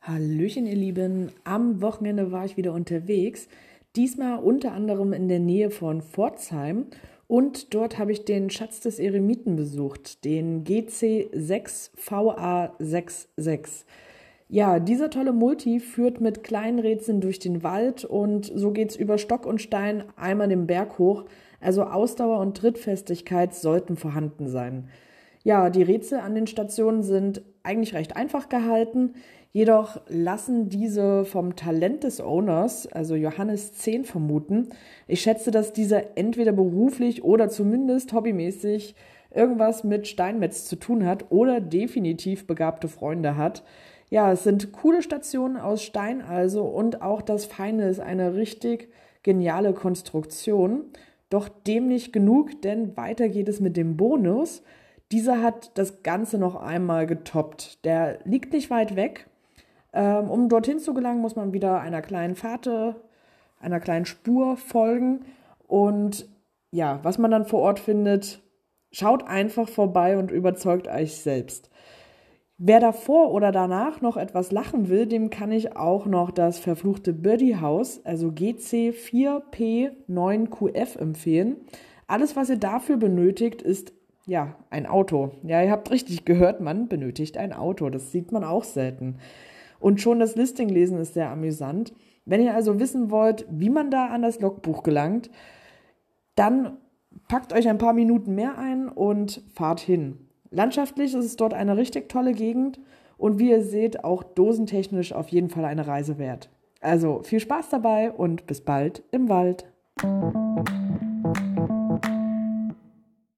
Hallöchen, ihr Lieben. Am Wochenende war ich wieder unterwegs. Diesmal unter anderem in der Nähe von Pforzheim. Und dort habe ich den Schatz des Eremiten besucht, den GC6VA66. Ja, dieser tolle Multi führt mit kleinen Rätseln durch den Wald und so geht es über Stock und Stein einmal den Berg hoch. Also Ausdauer und Trittfestigkeit sollten vorhanden sein. Ja, die Rätsel an den Stationen sind eigentlich recht einfach gehalten, jedoch lassen diese vom Talent des Owners, also Johannes 10, vermuten. Ich schätze, dass dieser entweder beruflich oder zumindest hobbymäßig irgendwas mit Steinmetz zu tun hat oder definitiv begabte Freunde hat. Ja, es sind coole Stationen aus Stein also und auch das Feine ist eine richtig geniale Konstruktion. Doch dem nicht genug, denn weiter geht es mit dem Bonus. Dieser hat das Ganze noch einmal getoppt. Der liegt nicht weit weg. Ähm, um dorthin zu gelangen, muss man wieder einer kleinen Fahrt, einer kleinen Spur folgen. Und ja, was man dann vor Ort findet, schaut einfach vorbei und überzeugt euch selbst. Wer davor oder danach noch etwas lachen will, dem kann ich auch noch das verfluchte Birdie House, also GC4P9QF empfehlen. Alles, was ihr dafür benötigt, ist ja ein Auto. Ja, ihr habt richtig gehört, man benötigt ein Auto. Das sieht man auch selten. Und schon das Listing lesen ist sehr amüsant. Wenn ihr also wissen wollt, wie man da an das Logbuch gelangt, dann packt euch ein paar Minuten mehr ein und fahrt hin. Landschaftlich ist es dort eine richtig tolle Gegend und wie ihr seht, auch dosentechnisch auf jeden Fall eine Reise wert. Also viel Spaß dabei und bis bald im Wald.